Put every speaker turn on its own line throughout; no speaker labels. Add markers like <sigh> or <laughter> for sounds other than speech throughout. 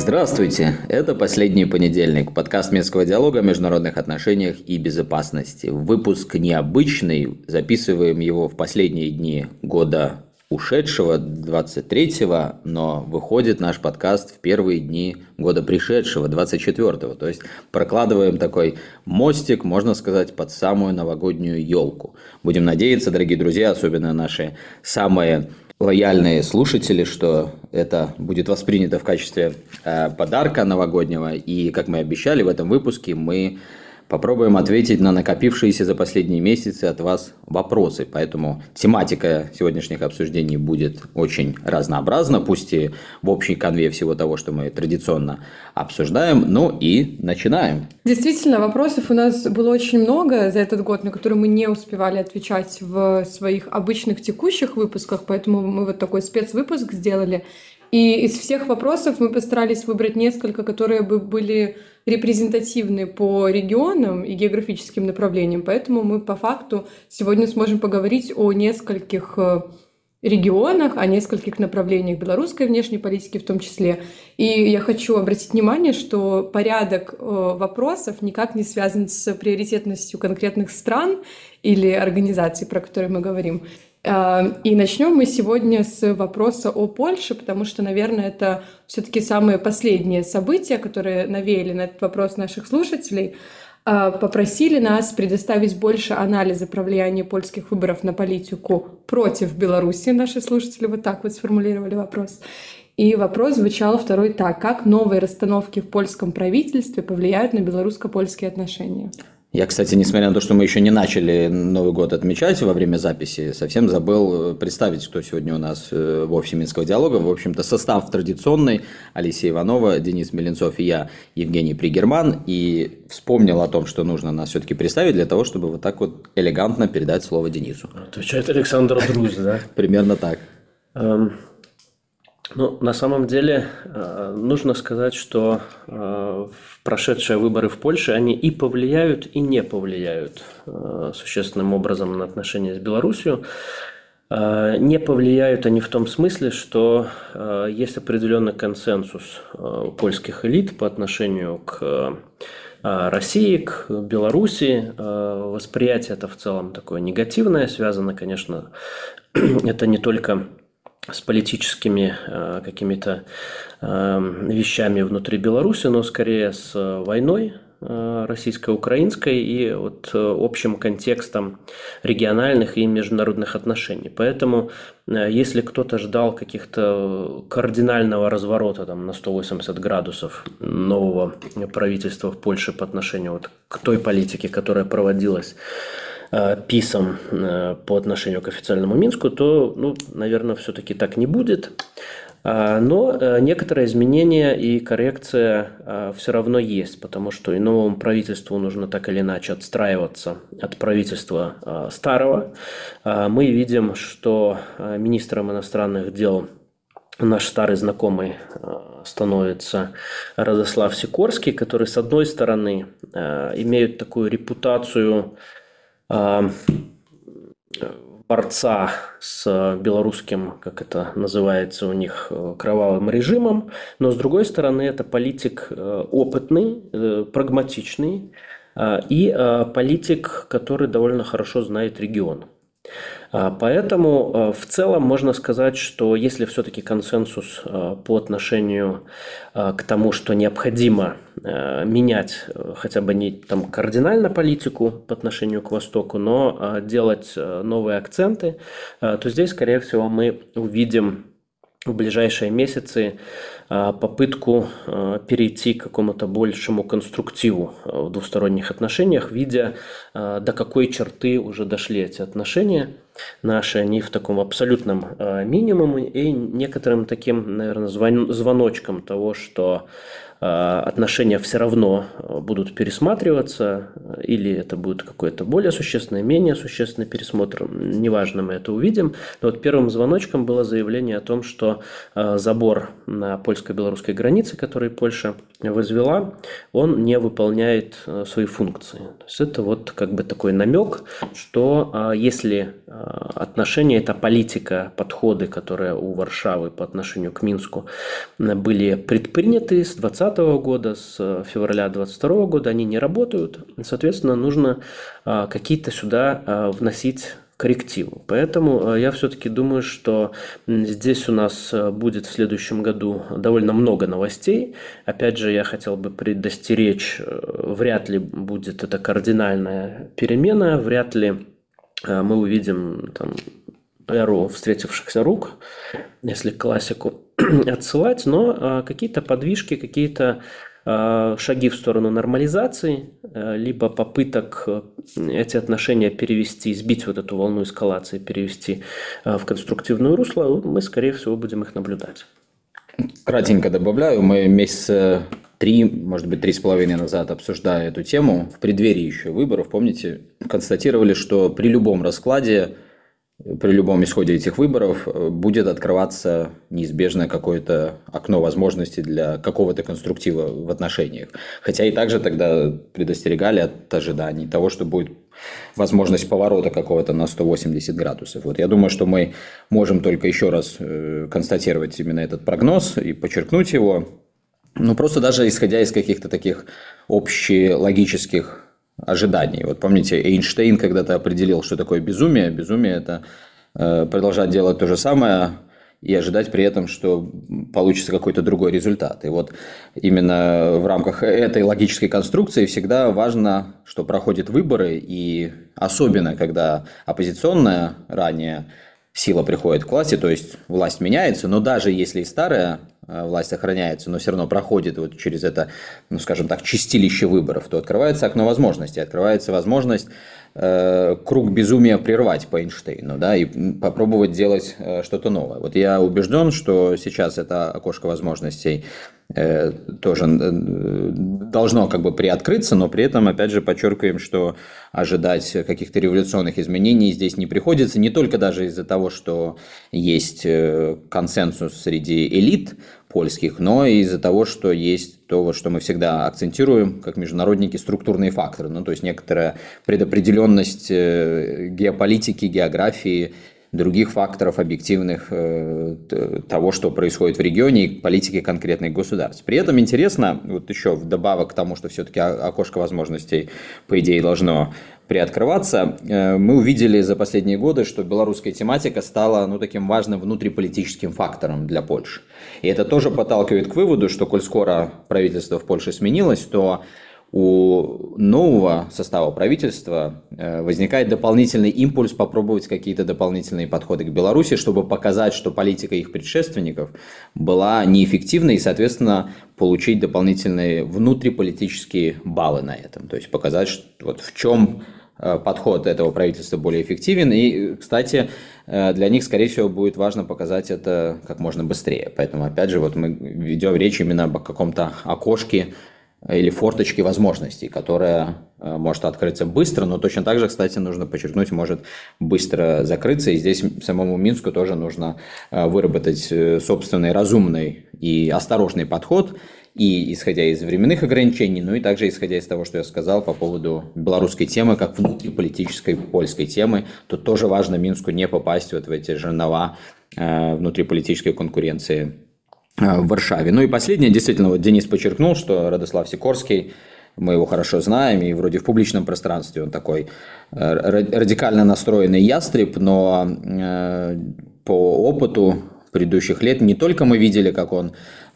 Здравствуйте! Это «Последний понедельник», подкаст Минского диалога о международных отношениях и безопасности. Выпуск необычный, записываем его в последние дни года ушедшего, 23-го, но выходит наш подкаст в первые дни года пришедшего, 24-го. То есть прокладываем такой мостик, можно сказать, под самую новогоднюю елку. Будем надеяться, дорогие друзья, особенно наши самые лояльные слушатели, что это будет воспринято в качестве э, подарка новогоднего. И, как мы обещали, в этом выпуске мы попробуем ответить на накопившиеся за последние месяцы от вас вопросы. Поэтому тематика сегодняшних обсуждений будет очень разнообразна, пусть и в общей конве всего того, что мы традиционно обсуждаем. Ну и начинаем.
Действительно, вопросов у нас было очень много за этот год, на которые мы не успевали отвечать в своих обычных текущих выпусках, поэтому мы вот такой спецвыпуск сделали. И из всех вопросов мы постарались выбрать несколько, которые бы были репрезентативны по регионам и географическим направлениям. Поэтому мы по факту сегодня сможем поговорить о нескольких э, регионах, о нескольких направлениях белорусской внешней политики в том числе. И я хочу обратить внимание, что порядок э, вопросов никак не связан с приоритетностью конкретных стран или организаций, про которые мы говорим. Э, и начнем мы сегодня с вопроса о Польше, потому что, наверное, это все-таки самые последние события, которые навеяли на этот вопрос наших слушателей, э, попросили нас предоставить больше анализа про влияние польских выборов на политику против Беларуси. Наши слушатели вот так вот сформулировали вопрос. И вопрос звучал второй так. Как новые расстановки в польском правительстве повлияют на белорусско-польские отношения?
Я, кстати, несмотря на то, что мы еще не начали Новый год отмечать во время записи, совсем забыл э, представить, кто сегодня у нас э, в офисе Минского диалога. В общем-то, состав традиционный. Алисия Иванова, Денис Меленцов и я, Евгений Пригерман. И вспомнил о том, что нужно нас все-таки представить для того, чтобы вот так вот элегантно передать слово Денису.
Отвечает Александр Друз, да? <laughs>
Примерно так.
Ну, на самом деле, э, нужно сказать, что э, прошедшие выборы в Польше, они и повлияют, и не повлияют э, существенным образом на отношения с Беларусью. Не повлияют они в том смысле, что есть определенный консенсус у польских элит по отношению к России, к Беларуси. Восприятие это в целом такое негативное, связано, конечно, <clears throat> это не только с политическими э, какими-то э, вещами внутри Беларуси, но скорее с войной э, российско-украинской и вот общим контекстом региональных и международных отношений. Поэтому если кто-то ждал каких-то кардинального разворота там, на 180 градусов нового правительства в Польше по отношению вот к той политике, которая проводилась Э, писом э, по отношению к официальному Минску, то, ну, наверное, все-таки так не будет. А, но э, некоторые изменения и коррекция все равно есть, потому что и новому правительству нужно так или иначе отстраиваться от правительства старого. А, мы видим, что министром иностранных дел наш старый знакомый становится Радослав Сикорский, который, с одной стороны, имеет такую репутацию борца с белорусским, как это называется у них, э, кровавым режимом, но с другой стороны это политик э, опытный, э, прагматичный и политик, который довольно хорошо знает регион. А, поэтому а, в целом можно сказать, что если все-таки консенсус а, по отношению к тому, что необходимо менять хотя бы не там кардинально политику по отношению к Востоку, но делать новые акценты, то здесь, скорее всего, мы увидим в ближайшие месяцы попытку а, перейти к какому-то большему конструктиву а, в двусторонних отношениях, видя до какой черты уже дошли эти отношения наши, они в таком абсолютном минимуме и некоторым таким, наверное, звоночком того, что Э, отношения все равно э, будут пересматриваться, или это будет какой-то более существенный, менее существенный пересмотр, неважно, мы это увидим. Но вот первым звоночком было заявление о том, что э, забор на польско-белорусской границе, который Польша возвела, он не выполняет свои функции. То есть это вот как бы такой намек, что если отношения, это политика, подходы, которые у Варшавы по отношению к Минску были предприняты с 2020 года, с февраля 2022 года, они не работают. Соответственно, нужно какие-то сюда вносить коррективу. Поэтому э, я все-таки думаю, что здесь у нас э, будет в следующем году довольно много новостей. Опять же, я хотел бы предостеречь, э, вряд ли будет это кардинальная перемена, вряд ли мы увидим там, эру встретившихся рук, если классику <clears throat> отсылать, но какие-то подвижки, какие-то шаги в сторону нормализации, э, либо попыток э, эти отношения перевести, сбить вот эту волну эскалации, перевести в конструктивное русло, мы, скорее всего, будем их наблюдать.
Кратенько добавляю, мы месяца три, может быть, три с половиной назад, обсуждая эту тему, в преддверии еще выборов, помните, констатировали, что при любом раскладе при любом исходе этих выборов э, будет открываться неизбежно какое-то окно возможностей для какого-то конструктива в отношениях. Хотя и также тогда предостерегали от ожиданий того, что будет возможность поворота какого-то на 180 градусов. Вот я думаю, что мы можем только еще раз э, констатировать именно этот прогноз и подчеркнуть его. Ну, просто даже исходя из каких-то таких общелогических ожиданий. Вот помните, Эйнштейн когда-то определил, что такое безумие. Безумие – это э, продолжать делать то же самое и ожидать при этом, что получится какой-то другой результат. И вот именно в рамках этой логической конструкции всегда важно, что проходят выборы, и особенно, когда оппозиционная ранее сила приходит к власти, то есть власть меняется, но даже если и старая Э, власть сохраняется, но все равно проходит вот через это, ну, скажем так, чистилище выборов, то открывается окно возможностей, открывается возможность э, круг безумия прервать по Эйнштейну, да, и попробовать делать э, что-то новое. Вот я убежден, что сейчас это окошко возможностей э, тоже должно как бы приоткрыться, но при этом, опять же, подчеркиваем, что ожидать каких-то революционных изменений здесь не приходится, не только даже из-за того, что есть консенсус среди элит, польских, но и из-за того, что есть то, вот, что мы всегда акцентируем, как международники, структурные факторы, ну, то есть некоторая предопределенность э, геополитики, географии, других факторов объективных э, того, что происходит в регионе и политики конкретных государств. При этом интересно, вот еще вдобавок к тому, что все-таки окошко возможностей, по идее, должно приоткрываться, э, мы увидели за последние годы, что белорусская тематика стала ну, таким важным внутриполитическим фактором для Польши. И это тоже подталкивает к выводу, что коль скоро правительство в Польше сменилось, то у нового состава правительства э, возникает дополнительный импульс попробовать какие-то дополнительные подходы к Беларуси, чтобы показать, что политика их предшественников была неэффективной и, соответственно, получить дополнительные внутриполитические баллы на этом. То есть показать, что, вот в чем подход этого правительства более эффективен. И, кстати, э, для них, скорее всего, будет важно показать это как можно быстрее. Поэтому, опять же, вот мы ведем речь именно об каком-то окошке или форточке возможностей, которая э, может открыться быстро, но точно так же, кстати, нужно подчеркнуть, может быстро закрыться. И здесь самому Минску тоже нужно выработать собственный разумный и осторожный подход – и исходя из временных ограничений, ну и также исходя из того, что я сказал по поводу белорусской темы, как внутриполитической польской темы, то тоже важно Минску не попасть вот в эти жернова э, внутриполитической конкуренции э, в Варшаве. Ну и последнее, действительно, вот Денис подчеркнул, что Радослав Сикорский мы его хорошо знаем, и вроде в публичном пространстве он такой э, радикально настроенный ястреб, но э, по опыту предыдущих лет не только мы видели, как он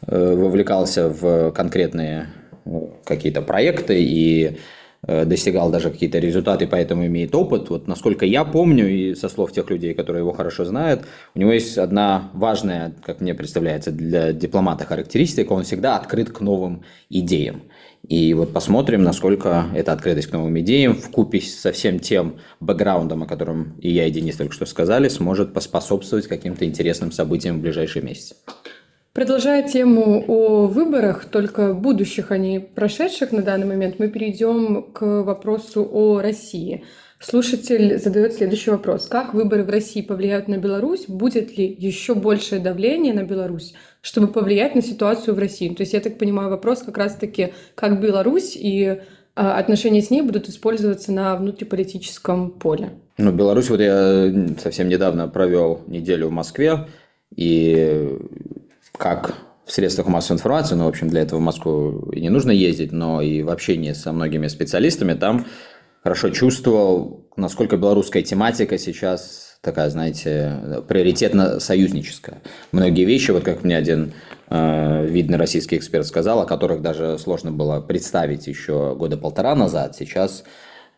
Э, вовлекался в конкретные э, какие-то проекты и э, достигал даже какие-то результаты, поэтому имеет опыт. Вот насколько я помню, и со слов тех людей, которые его хорошо знают, у него есть одна важная, как мне представляется, для дипломата характеристика, он всегда открыт к новым идеям. И вот посмотрим, насколько эта открытость к новым идеям в купе со всем тем бэкграундом, о котором и я, и Денис только что сказали, сможет поспособствовать каким-то интересным событиям в ближайшие месяцы.
Продолжая тему о выборах, только будущих, а не прошедших на данный момент, мы перейдем к вопросу о России. Слушатель задает следующий вопрос. Как выборы в России повлияют на Беларусь? Будет ли еще большее давление на Беларусь, чтобы повлиять на ситуацию в России? То есть, я так понимаю, вопрос как раз-таки, как Беларусь и отношения с ней будут использоваться на внутриполитическом поле.
Ну, Беларусь, вот я совсем недавно провел неделю в Москве, и как в средствах массовой информации, ну, в общем, для этого в Москву и не нужно ездить, но и в общении со многими специалистами там хорошо чувствовал, насколько белорусская тематика сейчас такая, знаете, приоритетно союзническая. Многие вещи, вот как мне один э, видный российский эксперт сказал, о которых даже сложно было представить еще года полтора назад, сейчас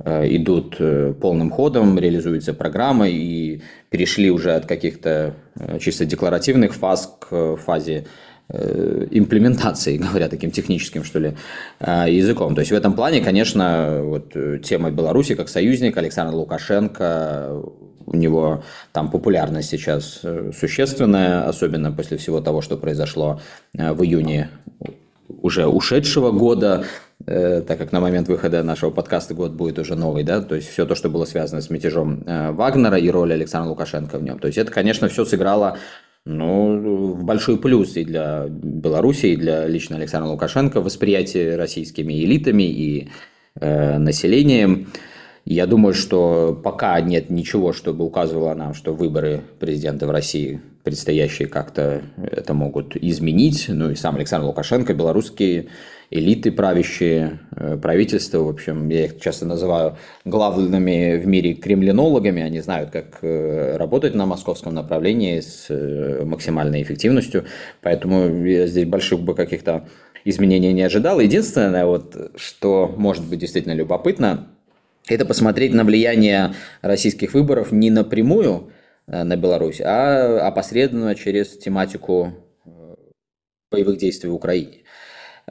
э, идут э, полным ходом, реализуются программы и перешли уже от каких-то э, чисто декларативных фаз к фазе Э, имплементации, <laughs> говоря таким техническим, что ли, э, языком. То есть в этом плане, конечно, вот э, тема Беларуси как союзник, Александр Лукашенко, у него там популярность сейчас существенная, особенно после всего того, что произошло в июне уже ушедшего года, так как на момент выхода нашего подкаста год будет уже новый, да, то есть все то, что было связано с мятежом Вагнера и роль Александра Лукашенко в нем. То есть это, конечно, все сыграло ну, большой плюс и для Беларуси, и для лично Александра Лукашенко восприятие российскими элитами и э, населением. Я думаю, что пока нет ничего, чтобы указывало нам, что выборы президента в России предстоящие как-то это могут изменить. Ну и сам Александр Лукашенко, белорусские элиты правящие, э, правительства, в общем, я их часто называю главными в мире кремлинологами, они знают, как э, работать на московском направлении с э, максимальной эффективностью, поэтому я здесь больших бы каких-то изменений не ожидал. Единственное, вот, что может быть действительно любопытно, это посмотреть на влияние российских выборов не напрямую на Беларусь, а опосредованно через тематику боевых действий в Украине.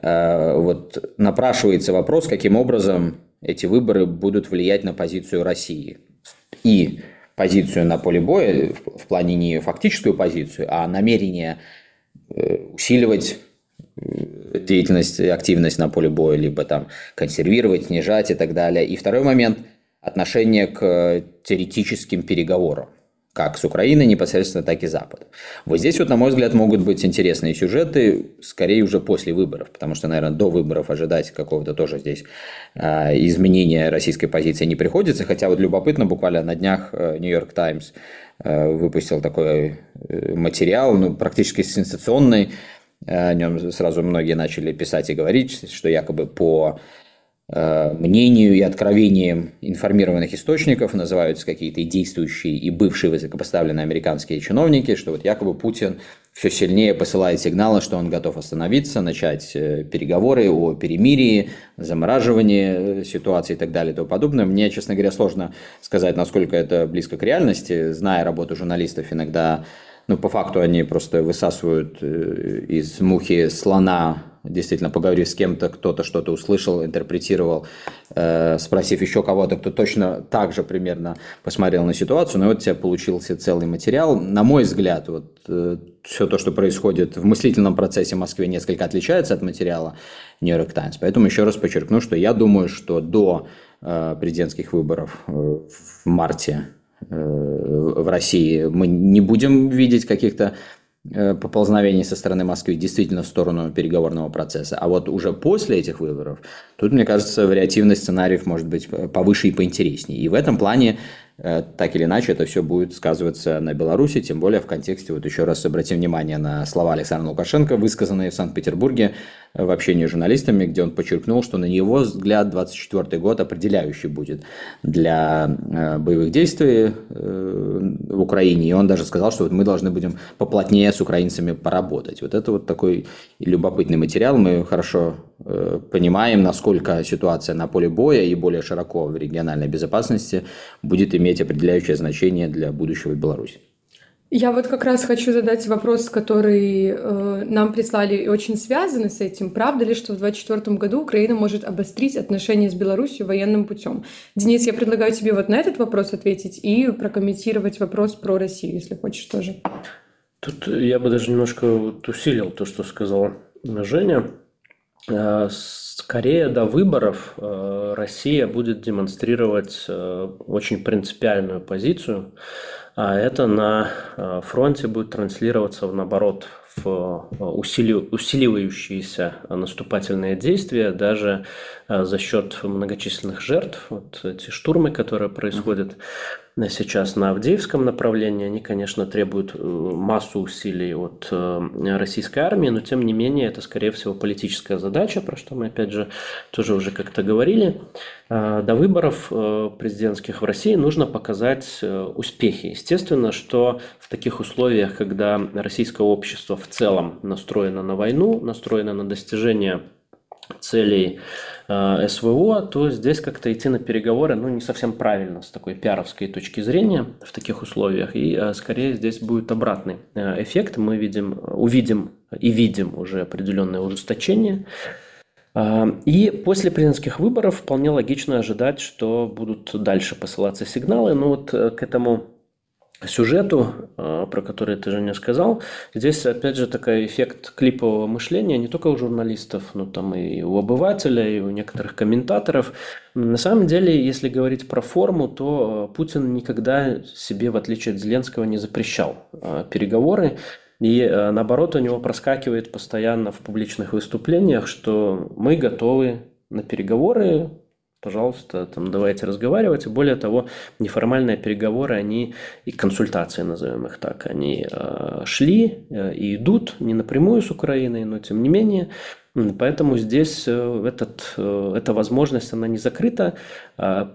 Э, вот напрашивается вопрос, каким образом эти выборы будут влиять на позицию России. И позицию на поле боя, в плане не фактическую позицию, а намерение э, усиливать э, деятельность активность на поле боя, либо там консервировать, снижать и так далее. И второй момент – отношение к теоретическим переговорам как с Украины непосредственно, так и Запад. Вот здесь вот, на мой взгляд, могут быть интересные сюжеты, скорее уже после выборов, потому что, наверное, до выборов ожидать какого-то тоже здесь э, изменения российской позиции не приходится, хотя вот любопытно, буквально на днях Нью-Йорк Таймс э, выпустил такой э, материал, ну, практически сенсационный, о нем сразу многие начали писать и говорить, что якобы по Э, мнению и откровениям информированных источников называются какие-то и действующие, и бывшие высокопоставленные американские чиновники, что вот якобы Путин все сильнее посылает сигналы, что он готов остановиться, начать э, переговоры о перемирии, замораживании э, ситуации и так далее и тому подобное. Мне, честно говоря, сложно сказать, насколько это близко к реальности. Зная работу журналистов, иногда, ну, по факту они просто высасывают из мухи слона действительно поговорив с кем-то, кто-то что-то услышал, интерпретировал, э, спросив еще кого-то, кто точно так же примерно посмотрел на ситуацию, ну вот у тебя получился целый материал. На мой взгляд, вот э, все то, что происходит в мыслительном процессе в Москве, несколько отличается от материала York Times. Поэтому еще раз подчеркну, что я думаю, что до э, президентских выборов э, в марте э, в России мы не будем видеть каких-то поползновений со стороны Москвы действительно в сторону переговорного процесса. А вот уже после этих выборов, тут, мне кажется, вариативность сценариев может быть повыше и поинтереснее. И в этом плане Э, так или иначе это все будет сказываться на Беларуси, тем более в контексте, вот еще раз обратим внимание на слова Александра Лукашенко, высказанные в Санкт-Петербурге э, в общении с журналистами, где он подчеркнул, что на его взгляд 24 год определяющий будет для э, боевых действий в Украине, и он даже сказал, что вот мы должны будем поплотнее с украинцами поработать. Вот это вот такой любопытный материал, мы хорошо понимаем, насколько ситуация на поле боя и более широко в региональной безопасности будет иметь определяющее значение для будущего Беларуси.
Я вот как раз хочу задать вопрос, который э, нам прислали и очень связаны с этим. Правда ли, что в 2024 году Украина может обострить отношения с Беларусью военным путем? Денис, я предлагаю тебе вот на этот вопрос ответить и прокомментировать вопрос про Россию, если хочешь тоже.
Тут я бы даже немножко вот усилил то, что сказала Женя. Э, скорее до выборов э, Россия будет демонстрировать э, очень принципиальную позицию, а это на фронте будет транслироваться, наоборот, в усиливающиеся наступательные действия, даже за счет многочисленных жертв. Вот эти штурмы, которые происходят сейчас на Авдеевском направлении, они, конечно, требуют э, массу усилий от э, российской армии, но тем не менее это, скорее всего, политическая задача, про что мы, опять же, тоже уже как-то говорили. А, до выборов э, президентских в России нужно показать успехи. Естественно, что в таких условиях, когда российское общество в целом настроено на войну, настроено на достижение целей э, СВО, то здесь как-то идти на переговоры ну, не совсем правильно с такой пиаровской точки зрения в таких условиях. И э, скорее здесь будет обратный э, эффект. Мы видим, увидим и видим уже определенное ужесточение. И после президентских выборов вполне логично ожидать, что будут дальше посылаться сигналы. Но вот к этому сюжету, а, про который ты же не сказал, здесь опять же такой эффект клипового мышления не только у журналистов, но там и у обывателя, и у некоторых комментаторов. На самом деле, если говорить про форму, то а, Путин никогда себе, в отличие от Зеленского, не запрещал а, переговоры. И наоборот, у него проскакивает постоянно в публичных выступлениях, что мы готовы на переговоры, пожалуйста, там, давайте разговаривать. И более того, неформальные переговоры, они и консультации, назовем их так, они э, шли э, и идут не напрямую с Украиной, но тем не менее. Поэтому здесь э, этот, э, эта возможность, она не закрыта. А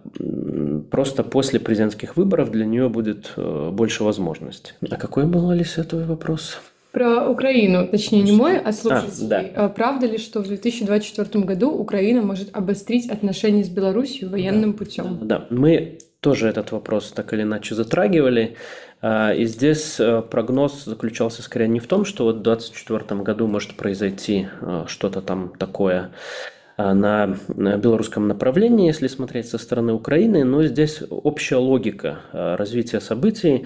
просто после президентских выборов для нее будет э, больше возможностей. А какой был, Алиса, твой вопрос?
Про Украину, точнее не мой, а слушателей. А, да. Правда ли, что в 2024 году Украина может обострить отношения с Беларусью военным
да.
путем?
Да, да, мы тоже этот вопрос так или иначе затрагивали. А, и здесь э, прогноз заключался скорее не в том, что вот в 2024 году может произойти э, что-то там такое а, на белорусском направлении, если смотреть со стороны Украины, но здесь общая логика э, развития событий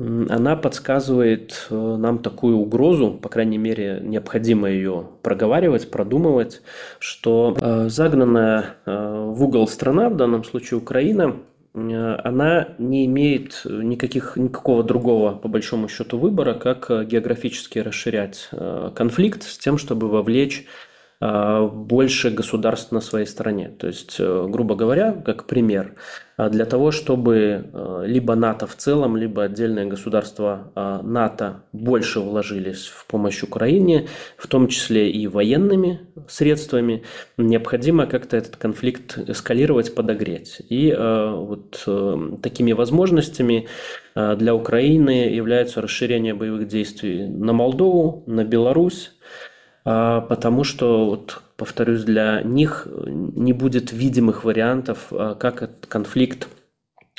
она подсказывает э, нам такую угрозу, по крайней мере, необходимо ее проговаривать, продумывать, что э, загнанная э, в угол страна, в данном случае Украина, она не имеет никаких, никакого другого, по большому счету, выбора, как географически расширять конфликт с тем, чтобы вовлечь больше государств на своей стороне. То есть, э, грубо говоря, как пример, а, для того, чтобы э, либо НАТО в целом, либо отдельные государства а, НАТО больше вложились в помощь Украине, в том числе и военными средствами, необходимо как-то этот конфликт эскалировать, подогреть. И вот э, такими возможностями для Украины является расширение боевых действий на Молдову, на Беларусь, а, потому что, вот, повторюсь, для них не будет видимых вариантов, а, как этот конфликт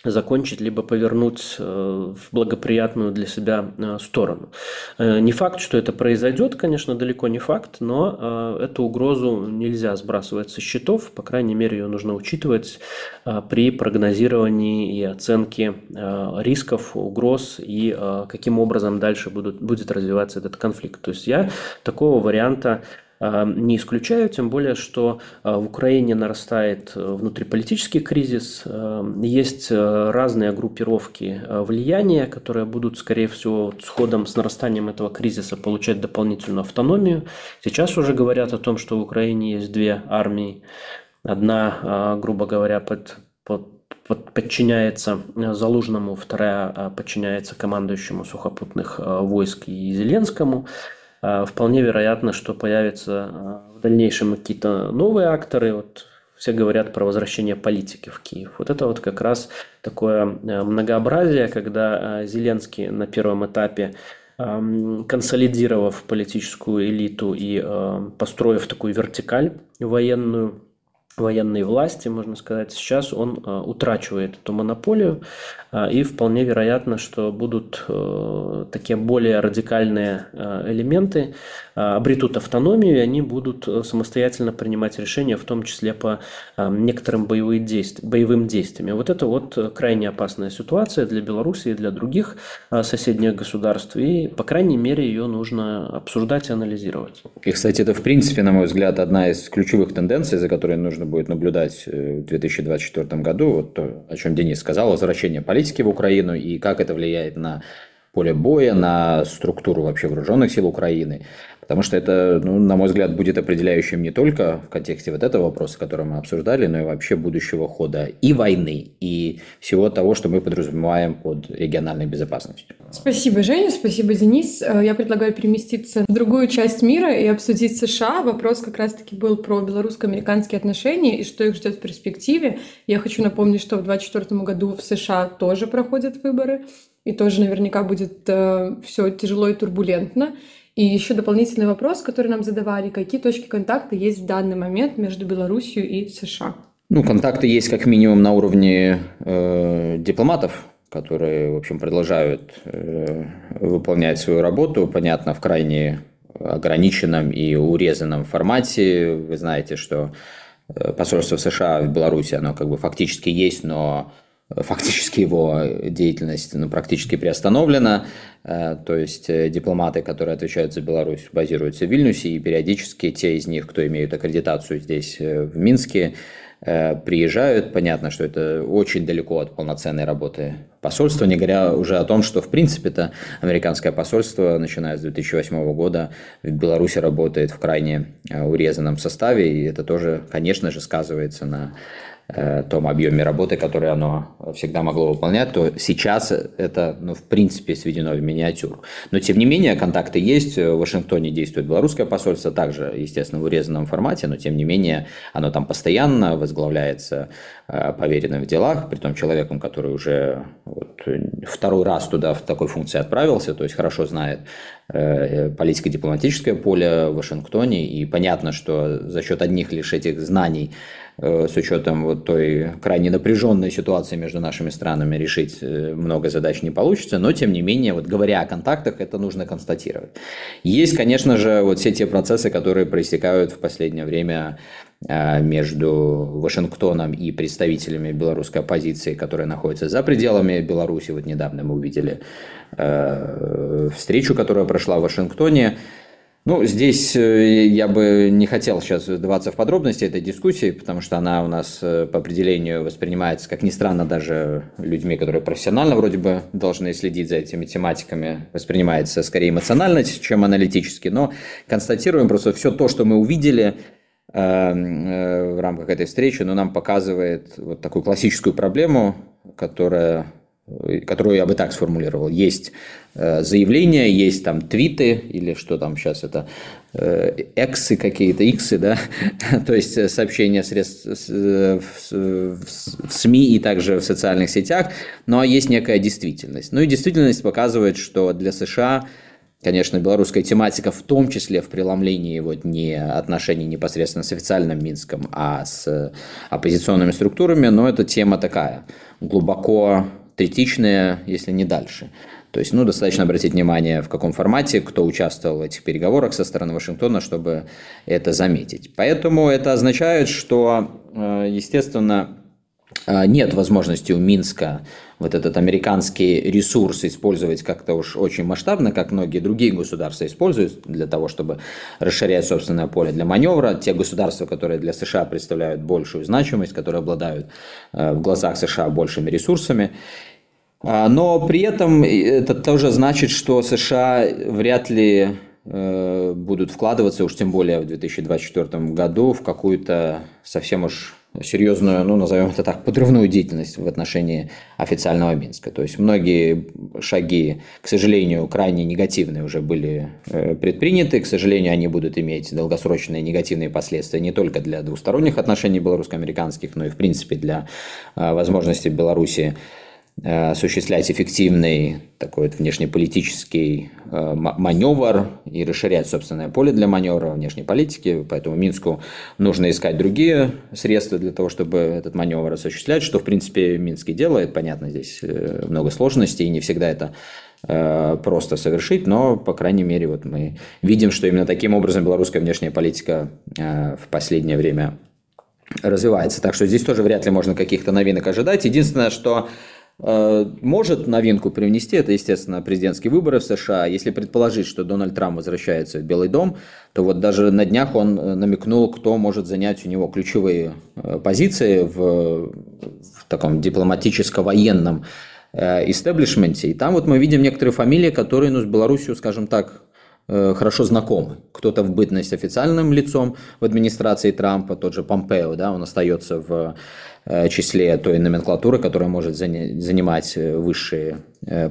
закончить, либо повернуть э, в благоприятную для себя э, сторону. Э, не факт, что это произойдет, конечно, далеко не факт, но эту угрозу нельзя сбрасывать со счетов, по крайней мере, ее нужно учитывать при прогнозировании и оценке рисков, угроз и каким образом дальше будут, будет развиваться этот конфликт. То есть я такого варианта не исключаю, тем более, что а, в Украине нарастает э, внутриполитический кризис, есть э, разные группировки влияния, которые будут, скорее всего, с ходом, с нарастанием этого кризиса получать дополнительную автономию. Сейчас уже говорят о том, что в Украине есть две армии. Одна, грубо говоря, под, под подчиняется Залужному, вторая подчиняется командующему сухопутных войск и Зеленскому. А, вполне вероятно, что появятся а, в дальнейшем какие-то новые акторы. Вот все говорят про возвращение политики в Киев. Вот это вот как раз такое а, многообразие, когда Зеленский на первом этапе консолидировав политическую элиту и построив такую вертикаль военную, военной власти, можно сказать, сейчас он утрачивает эту монополию, и вполне вероятно, что будут э, такие более радикальные элементы, обретут автономию, и они будут состоятельно принимать решения, в том числе по некоторым боевым действиям. Вот это вот крайне опасная ситуация для Беларуси и для других соседних государств, и, по крайней мере, ее нужно обсуждать и анализировать.
И, кстати, это, в принципе, на мой взгляд, одна из ключевых тенденций, за которой нужно будет наблюдать э, в 2024 году, вот то, о чем Денис сказал, возвращение политики в Украину и как это влияет на поле боя, на структуру вообще вооруженных сил Украины. Потому что это, ну, на мой взгляд, будет определяющим не только в контексте вот этого вопроса, который мы обсуждали, но и вообще будущего хода и войны, и всего того, что мы подразумеваем под региональной безопасностью.
Спасибо, Женя, спасибо, Денис. Э, я предлагаю переместиться в другую часть мира и обсудить США. Вопрос как раз-таки был про белорусско-американские отношения и что их ждет в перспективе. Я хочу напомнить, что в 2024 году в США тоже проходят выборы, и тоже наверняка будет э, все тяжело и турбулентно. И еще дополнительный вопрос, который нам задавали, какие точки контакта есть в данный момент между Беларусью и США?
Ну, контакты есть как минимум на уровне э, дипломатов, которые, в общем, продолжают э, выполнять свою работу, понятно, в крайне ограниченном и урезанном формате. Вы знаете, что э, посольство США в Беларуси, оно как бы фактически есть, но фактически его деятельность ну, практически приостановлена. Э, то есть э, дипломаты, которые отвечают за Беларусь, базируются в Вильнюсе, и периодически те из них, кто имеют аккредитацию здесь, э, в Минске, приезжают. Понятно, что это очень далеко от полноценной работы посольства, не говоря уже о том, что в принципе-то американское посольство, начиная с 2008 года, в Беларуси работает в крайне урезанном составе, и это тоже, конечно же, сказывается на том объеме работы, который оно всегда могло выполнять, то сейчас это, ну, в принципе, сведено в миниатюру. Но, тем не менее, контакты есть. В Вашингтоне действует белорусское посольство, также, естественно, в урезанном формате, но, тем не менее, оно там постоянно возглавляется э, поверенным в делах, при том человеком, который уже вот, второй раз туда в такой функции отправился, то есть хорошо знает э, политико-дипломатическое поле в Вашингтоне, и понятно, что за счет одних лишь этих знаний Э, с учетом вот той крайне напряженной ситуации между нашими странами решить э, много задач не получится, но тем не менее, вот говоря о контактах, это нужно констатировать. Есть, конечно же, вот все те процессы, которые проистекают в последнее время э, между Вашингтоном и представителями белорусской оппозиции, которые находятся за пределами Беларуси. Вот недавно мы увидели встречу, которая прошла в Вашингтоне. Ну, здесь э, я бы не хотел сейчас вдаваться в подробности этой дискуссии, потому что она у нас э, по определению воспринимается, как ни странно, даже людьми, которые профессионально вроде бы должны следить за этими тематиками, воспринимается скорее эмоционально, чем аналитически, но констатируем просто все то, что мы увидели э, в рамках этой встречи, но нам показывает вот такую классическую проблему, которая которую я бы так сформулировал. Есть э, заявления, есть там твиты или что там сейчас это, э, эксы какие-то, иксы, да, <laughs> то есть сообщения средств в СМИ и также в социальных сетях, ну а есть некая действительность. Ну и действительность показывает, что для США Конечно, белорусская тематика, в том числе в преломлении вот не отношений непосредственно с официальным Минском, а с оппозиционными структурами, но эта тема такая, глубоко третичная, если не дальше. То есть, ну, достаточно обратить внимание, в каком формате, кто участвовал в этих переговорах со стороны Вашингтона, чтобы это заметить. Поэтому это означает, что, э, естественно, э, нет возможности у Минска вот этот американский ресурс использовать как-то уж очень масштабно, как многие другие государства используют для того, чтобы расширять собственное поле для маневра. Те государства, которые для США представляют большую значимость, которые обладают э, в глазах США большими ресурсами. А, но при этом это тоже значит, что США вряд ли э, будут вкладываться, уж тем более в 2024 году, в какую-то совсем уж серьезную, ну, назовем это так, подрывную деятельность в отношении официального Минска. То есть многие шаги, к сожалению, крайне негативные уже были э, предприняты. К сожалению, они будут иметь долгосрочные негативные последствия не только для двусторонних отношений белорусско-американских, но и, в принципе, для э, возможности Беларуси осуществлять эффективный такой вот внешнеполитический э, маневр и расширять собственное поле для маневра внешней политики. Поэтому Минску нужно искать другие средства для того, чтобы этот маневр осуществлять, что, в принципе, Минск и делает. Понятно, здесь э, много сложностей, и не всегда это просто совершить, но, по крайней мере, вот мы видим, что именно таким образом белорусская внешняя политика в последнее время развивается. Так что здесь тоже вряд ли можно каких-то новинок ожидать. Единственное, что Э, может новинку привнести, это, естественно, президентские выборы в США. Если предположить, что Дональд Трамп возвращается в Белый дом, то вот даже на днях он э, намекнул, кто может занять у него ключевые э, позиции в, в таком дипломатическо-военном истеблишменте. И там вот мы видим некоторые фамилии, которые ну, с Беларусью, скажем так, Э, хорошо знакомы. Кто-то в бытность официальным лицом в администрации Трампа, тот же Помпео, да, он остается в э, числе той номенклатуры, которая может занимать э, высшие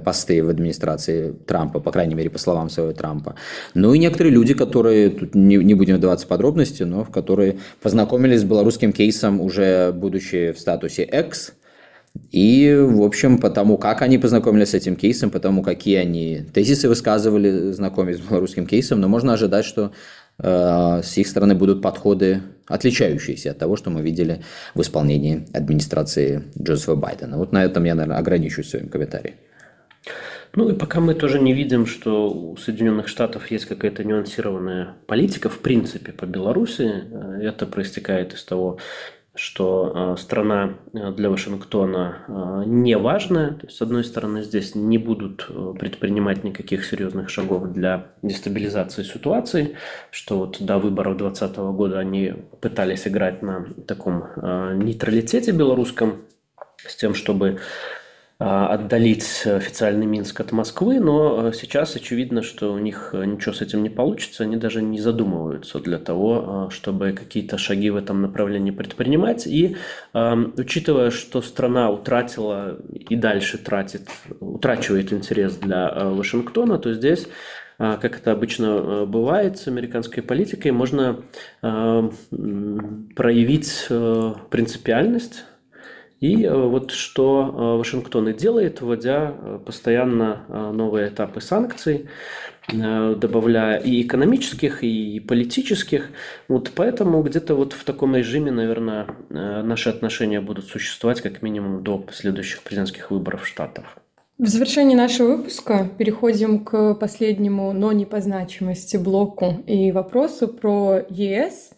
посты в администрации Трампа, по крайней мере, по словам своего Трампа. Ну и некоторые люди, которые, тут не, не будем вдаваться в подробности, но в которые познакомились с белорусским кейсом, уже будучи в статусе X, и, в общем, потому как они познакомились с этим кейсом, потому какие они тезисы высказывали, знакомясь с белорусским кейсом, но можно ожидать, что э, с их стороны будут подходы, отличающиеся от того, что мы видели в исполнении администрации Джозефа Байдена. Вот на этом я, наверное, ограничусь своим комментарием.
Ну и пока мы тоже не видим, что у Соединенных Штатов есть какая-то нюансированная политика, в принципе, по Беларуси, э, это проистекает из того, что э, страна э, для Вашингтона э, не важная. То есть, с одной стороны, здесь не будут предпринимать никаких серьезных шагов для дестабилизации ситуации, что вот до выборов 2020 года они пытались играть на таком нейтралитете белорусском, с тем, чтобы отдалить официальный Минск от Москвы, но э, сейчас очевидно, что у них э, ничего с этим не получится, они даже не задумываются для того, чтобы какие-то шаги в этом направлении предпринимать. И учитывая, что страна утратила и дальше тратит, утрачивает интерес для Вашингтона, то здесь как это обычно бывает с американской политикой, можно проявить принципиальность и э, вот что э, Вашингтон и делает, вводя э, постоянно новые этапы санкций, добавляя и экономических, и политических. Вот поэтому где-то вот в таком режиме, наверное, наши отношения будут существовать как минимум до следующих президентских выборов штатов.
В завершении нашего выпуска переходим к последнему, но не по значимости блоку и вопросу про ЕС.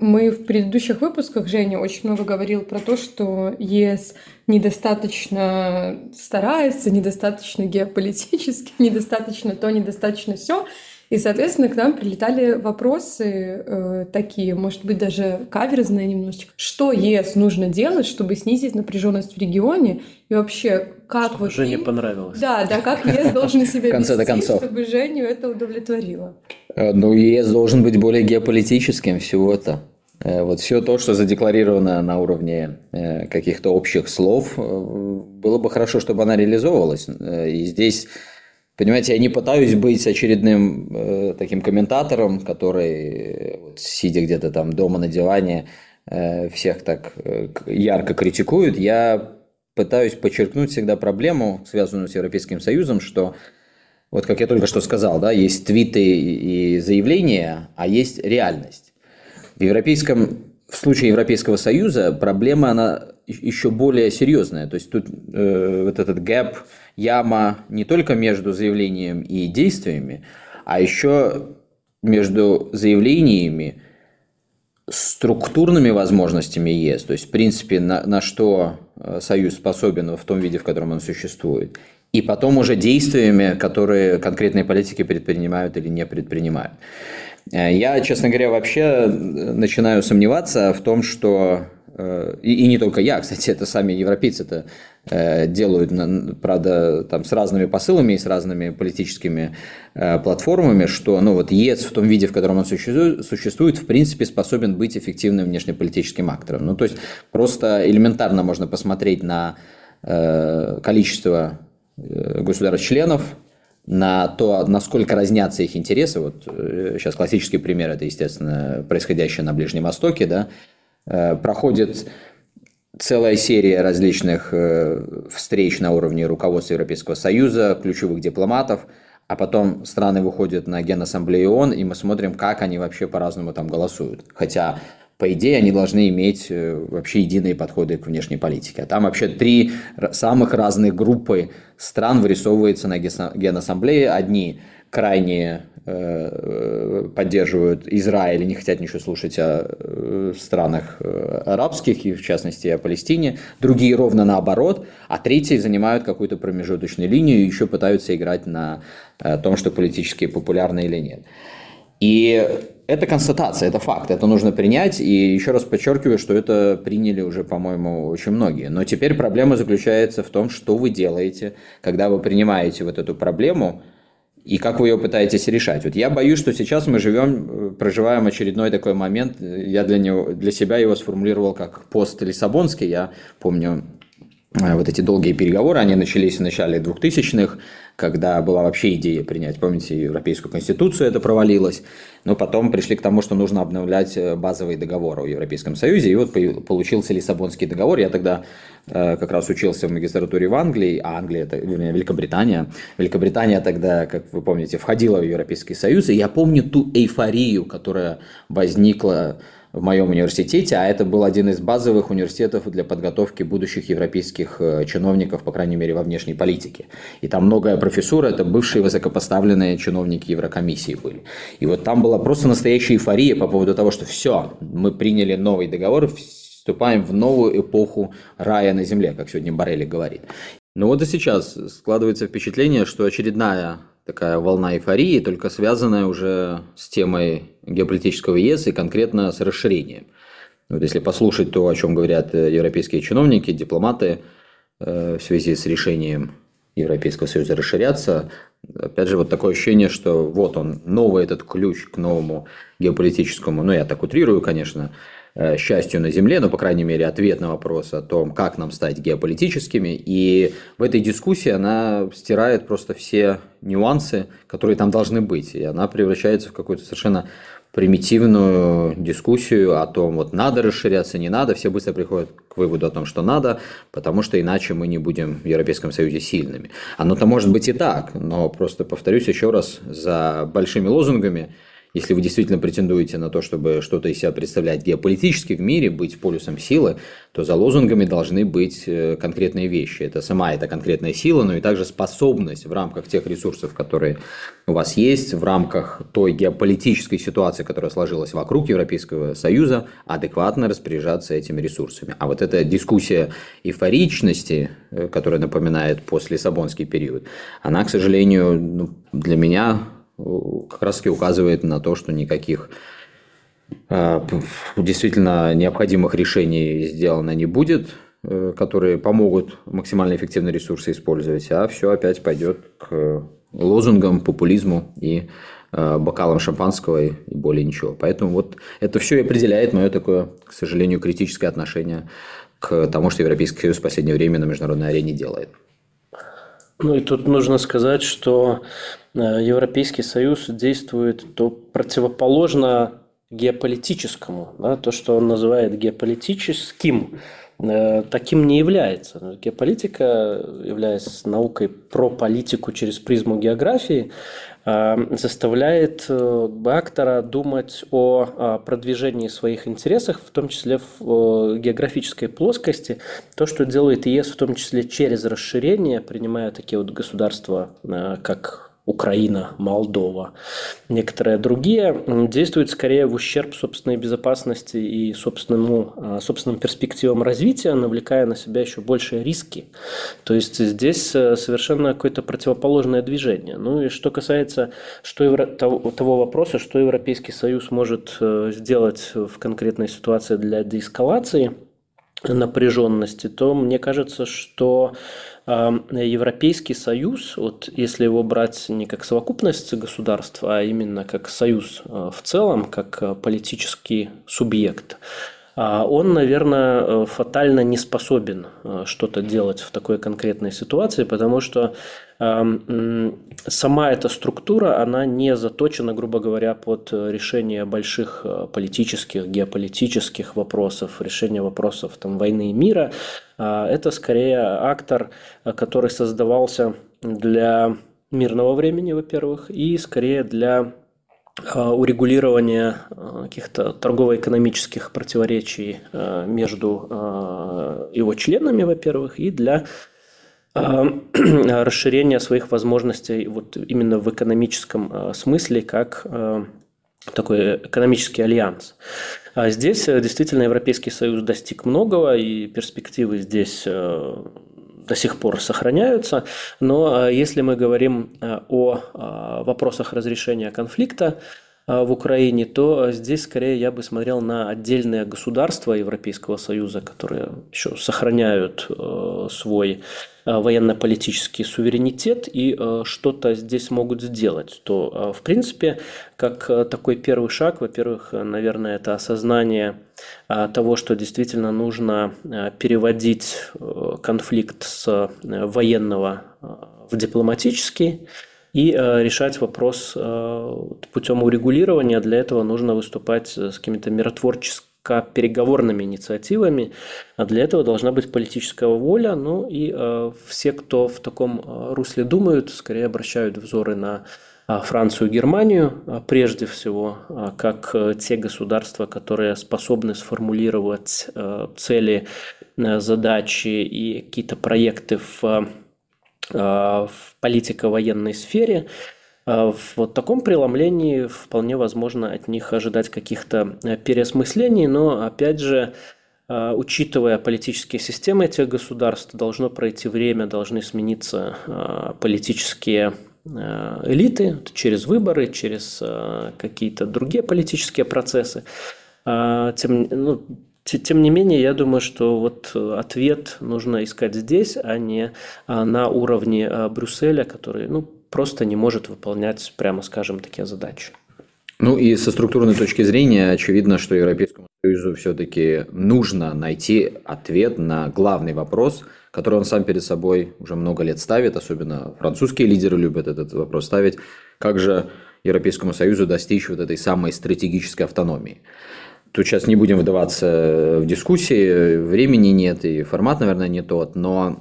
Мы в предыдущих выпусках, Женя очень много говорил про то, что ЕС недостаточно старается, недостаточно геополитически, <laughs> недостаточно то, недостаточно все. И, соответственно, к нам прилетали вопросы э, такие, может быть, даже каверзные немножечко. Что ЕС нужно делать, чтобы снизить напряженность в регионе? И вообще, как
чтобы
вот...
Жене им... понравилось.
Да, да, как ЕС должен <laughs> себя
вести, концов.
чтобы Женю это удовлетворило?
Э, ну, ЕС должен быть более геополитическим всего-то. Э, вот все то, что задекларировано на уровне э, каких-то общих слов, было бы хорошо, чтобы она реализовывалась. И здесь Понимаете, я не пытаюсь быть очередным э, таким комментатором, который, вот, сидя где-то там дома на диване, э, всех так э, ярко критикует. Я пытаюсь подчеркнуть всегда проблему, связанную с Европейским Союзом, что вот как я только что сказал, да, есть твиты и заявления, а есть реальность. В европейском в случае Европейского Союза проблема, она еще более серьезная. То есть тут э, вот этот гэп, яма не только между заявлением и действиями, а еще между заявлениями, структурными возможностями ЕС, то есть, в принципе, на, на что э, Союз способен в том виде, в котором он существует, и потом уже действиями, которые конкретные политики предпринимают или не предпринимают. Э, я, честно говоря, вообще э, начинаю сомневаться в том, что э, и, и не только я, <laughs> кстати, это сами европейцы это делают, правда, там с разными посылами и с разными политическими платформами, что ну, вот ЕС в том виде, в котором он существует, существует, в принципе, способен быть эффективным внешнеполитическим актором. Ну, то есть, просто элементарно можно посмотреть на количество государств-членов, на то, насколько разнятся их интересы. Вот сейчас э, классический пример – это, естественно, происходящее на Ближнем Востоке. Да? Э, проходит целая серия различных э, встреч на уровне руководства Европейского Союза, ключевых дипломатов, а потом страны выходят на Генассамблею ООН, и мы смотрим, как они вообще по-разному там голосуют. Хотя по идее, они должны иметь э, вообще единые подходы к внешней политике. А там вообще три самых разных группы стран вырисовываются на Генассамблее. Одни крайне э, э, поддерживают Израиль и не хотят ничего слушать о странах арабских, и в частности о Палестине. Другие ровно наоборот, а третьи занимают какую-то промежуточную линию и еще пытаются играть на том, что политически популярно или нет. И это констатация, это факт, это нужно принять. И еще раз подчеркиваю, что это приняли уже, по-моему, очень многие. Но теперь проблема заключается в том, что вы делаете, когда вы принимаете вот эту проблему, и как вы ее пытаетесь решать. Вот я боюсь, что сейчас мы живем, проживаем очередной такой момент. Я для, него, для себя его сформулировал как пост Лиссабонский. Я помню э, вот эти долгие переговоры, они начались в начале 2000-х, когда была вообще идея принять, помните, Европейскую Конституцию, это провалилось, но потом пришли к тому, что нужно обновлять э, базовые договоры в Европейском Союзе, и вот получился Лиссабонский договор, я тогда э, как раз учился в магистратуре в Англии, а Англия, это, вернее, Великобритания, Великобритания тогда, как вы помните, входила в Европейский Союз, и я помню ту эйфорию, которая возникла в моем университете, а это был один из базовых университетов для подготовки будущих европейских э, чиновников, по крайней мере, во внешней политике. И там многое профессура, это бывшие высокопоставленные чиновники Еврокомиссии были. И вот там была просто настоящая эйфория по поводу того, что все, мы приняли новый договор, вступаем в новую эпоху рая на земле, как сегодня Барели говорит. Но вот и сейчас складывается впечатление, что очередная такая волна эйфории, только связанная уже с темой геополитического ЕС и конкретно с расширением. Вот если послушать то, о чем говорят э, европейские чиновники, дипломаты э, в связи с решением Европейского Союза расширяться, опять же, вот такое ощущение, что вот он, новый этот ключ к новому геополитическому, ну, я так утрирую, конечно, счастью на Земле, но, по крайней мере, ответ на вопрос о том, как нам стать геополитическими. И в этой дискуссии она стирает просто все нюансы, которые там должны быть. И она превращается в какую-то совершенно примитивную дискуссию о том, вот надо расширяться, не надо. Все быстро приходят к выводу о том, что надо, потому что иначе мы не будем в Европейском Союзе сильными. Оно-то может быть и так, но просто повторюсь еще раз, за большими лозунгами – если вы действительно претендуете на то, чтобы что-то из себя представлять геополитически в мире, быть полюсом силы, то за лозунгами должны быть э, конкретные вещи. Это сама эта конкретная сила, но и также способность в рамках тех ресурсов, которые у вас есть, в рамках той геополитической ситуации, которая сложилась вокруг Европейского Союза, адекватно распоряжаться этими ресурсами. А вот эта дискуссия эйфоричности, э, которая напоминает постлиссабонский период, она, к сожалению, ну, для меня как раз таки указывает на то, что никаких а, действительно необходимых решений сделано не будет, э, которые помогут максимально эффективно ресурсы использовать, а все опять пойдет к лозунгам, популизму и э, бокалам шампанского и более ничего. Поэтому вот это все и определяет мое такое, к сожалению, критическое отношение к тому, что Европейский Союз в последнее время на международной арене делает.
Ну и тут нужно сказать, что э, Европейский Союз действует то противоположно геополитическому, да, то, что он называет геополитическим, таким не является. Геополитика, являясь наукой про политику через призму географии, Э, заставляет э, актора думать о продвижении своих интересов, в том числе в географической плоскости. То, что делает ЕС в том числе через расширение, принимая такие вот государства, э, как Украина, Молдова, некоторые другие, действуют скорее в ущерб собственной безопасности и собственному, а, собственным перспективам развития, навлекая на себя еще большие риски. То есть здесь э, совершенно какое-то противоположное движение. Ну и что касается что евро... того вопроса, что Европейский Союз может э, сделать в конкретной ситуации для деэскалации напряженности, то мне кажется, что Европейский Союз, вот если его брать не как совокупность государств, а именно как союз э, в целом, как э, политический субъект, а он, наверное, э, фатально не способен что-то делать в такой конкретной ситуации, потому что сама эта структура, она не заточена, грубо говоря, под решение больших политических, геополитических вопросов, решение вопросов там, войны и мира. А это скорее актор, который создавался для мирного времени, во-первых, и скорее для а, урегулирования а, каких-то торгово-экономических противоречий между его членами, во-первых, и для <clears throat> расширения своих возможностей вот именно в экономическом смысле, как такой экономический альянс. А здесь э, действительно Европейский Союз достиг многого, и перспективы здесь э, до сих пор сохраняются. Но э, если мы говорим о вопросах разрешения конфликта, в Украине, то здесь скорее я бы смотрел на отдельные государства Европейского Союза, которые еще сохраняют свой военно-политический суверенитет и что-то здесь могут сделать, то, в принципе, как такой первый шаг, во-первых, наверное, это осознание того, что действительно нужно переводить конфликт с военного в дипломатический, и э, решать вопрос э, путем урегулирования. Для этого нужно выступать с какими-то миротворческими переговорными инициативами, а для этого должна быть политическая воля. Ну и э, все, кто в таком э, русле думают, скорее обращают взоры на э, Францию и Германию, э, прежде всего, как те государства, которые способны сформулировать цели, задачи и какие-то проекты в Э, в политико-военной сфере. Э, в вот таком преломлении вполне возможно от них ожидать каких-то э, переосмыслений, но опять же, учитывая политические системы этих государств, должно пройти время, должны смениться политические элиты через выборы, через какие-то другие политические процессы. Тем, ну, тем не менее, я думаю, что вот э, ответ нужно искать здесь, а не а, на уровне а, Брюсселя, который ну, просто не может выполнять, прямо скажем, такие задачи.
Ну и со структурной точки зрения очевидно, что Европейскому Союзу все-таки нужно найти ответ на главный вопрос, который он сам перед собой уже много лет ставит, особенно французские лидеры любят этот вопрос ставить, как же Европейскому Союзу достичь вот этой самой стратегической автономии. Тут сейчас не будем вдаваться в дискуссии, времени нет и формат, наверное, не тот, но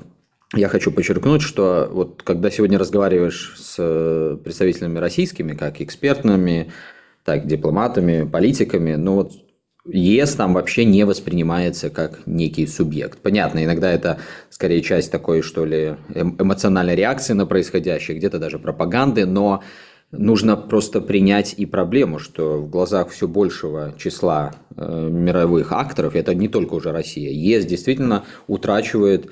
я хочу подчеркнуть, что вот когда сегодня разговариваешь с представителями российскими, как экспертными, так дипломатами, политиками, ну вот ЕС там вообще не воспринимается как некий субъект. Понятно, иногда это скорее часть такой, что ли, эм, эмоциональной реакции на происходящее, где-то даже пропаганды, но Нужно просто принять и проблему, что в глазах все большего числа э, мировых акторов, это не только уже Россия, ЕС действительно утрачивает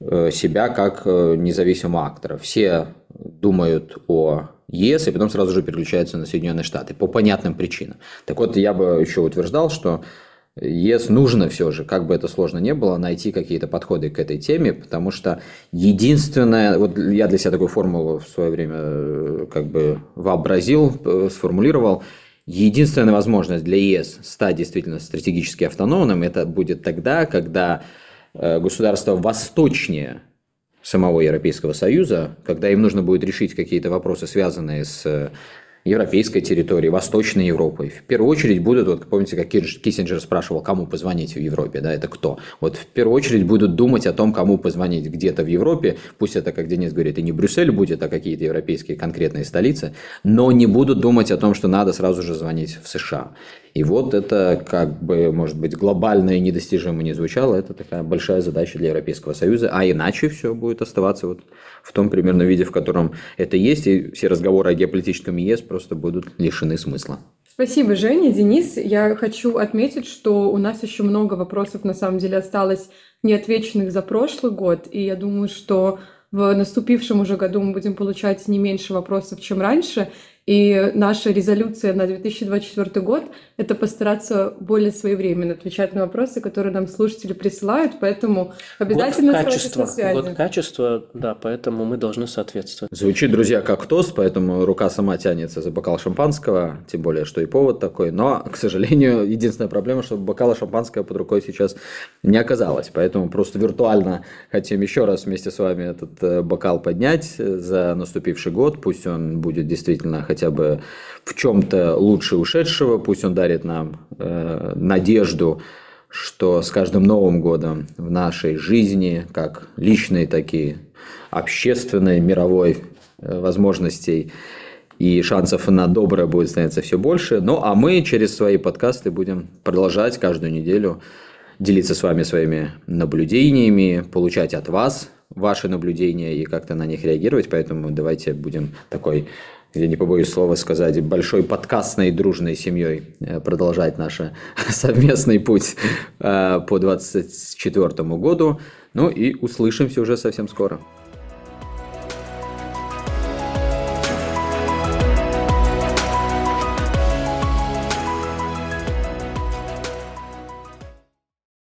э, себя как э, независимого актора. Все думают о ЕС и потом сразу же переключаются на Соединенные Штаты по понятным причинам. Так вот, я бы еще утверждал, что ЕС нужно все же, как бы это сложно не было, найти какие-то подходы к этой теме, потому что единственное, вот я для себя такую формулу в свое время э, как бы вообразил, э, сформулировал, единственная возможность для ЕС стать действительно стратегически автономным, это будет тогда, когда э, государство восточнее самого Европейского Союза, когда им нужно будет решить какие-то вопросы, связанные с европейской территории, Восточной Европы. В первую очередь будут, вот помните, как Киссинджер спрашивал, кому позвонить в Европе, да, это кто? Вот в первую очередь будут думать о том, кому позвонить где-то в Европе, пусть это, как Денис говорит, и не Брюссель будет, а какие-то европейские конкретные столицы, но не будут думать о том, что надо сразу же звонить в США. И вот это, как бы, может быть, глобально и недостижимо не звучало, это такая большая задача для Европейского Союза, а иначе все будет оставаться вот в том примерно виде, в котором это есть, и все разговоры о геополитическом ЕС просто будут лишены смысла.
Спасибо, Женя, Денис. Я хочу отметить, что у нас еще много вопросов на самом деле осталось неотвеченных за прошлый год, и я думаю, что в наступившем уже году мы будем получать не меньше вопросов, чем раньше. И наша резолюция на 2024 год — это постараться более своевременно отвечать на вопросы, которые нам слушатели присылают, поэтому обязательно
год качества, на связи. Год качества, да, поэтому мы должны соответствовать.
Звучит, друзья, как тост, поэтому рука сама тянется за бокал шампанского, тем более, что и повод такой. Но, к сожалению, единственная проблема, что бокала шампанского под рукой сейчас не оказалось. Поэтому просто виртуально хотим еще раз вместе с вами этот э, бокал поднять за наступивший год. Пусть он будет действительно хотя хотя бы в чем-то лучше ушедшего, пусть он дарит нам э, надежду, что с каждым Новым годом в нашей жизни, как личной, так и общественной, мировой э, возможностей и шансов на доброе будет становиться все больше. Ну, а мы через свои подкасты будем продолжать каждую неделю делиться с вами своими наблюдениями, получать от вас ваши наблюдения и как-то на них реагировать. Поэтому давайте будем такой я не побоюсь слова сказать, большой подкастной дружной семьей э, продолжать наш <laughs> совместный путь э, по 2024 году. Ну и услышимся уже совсем скоро.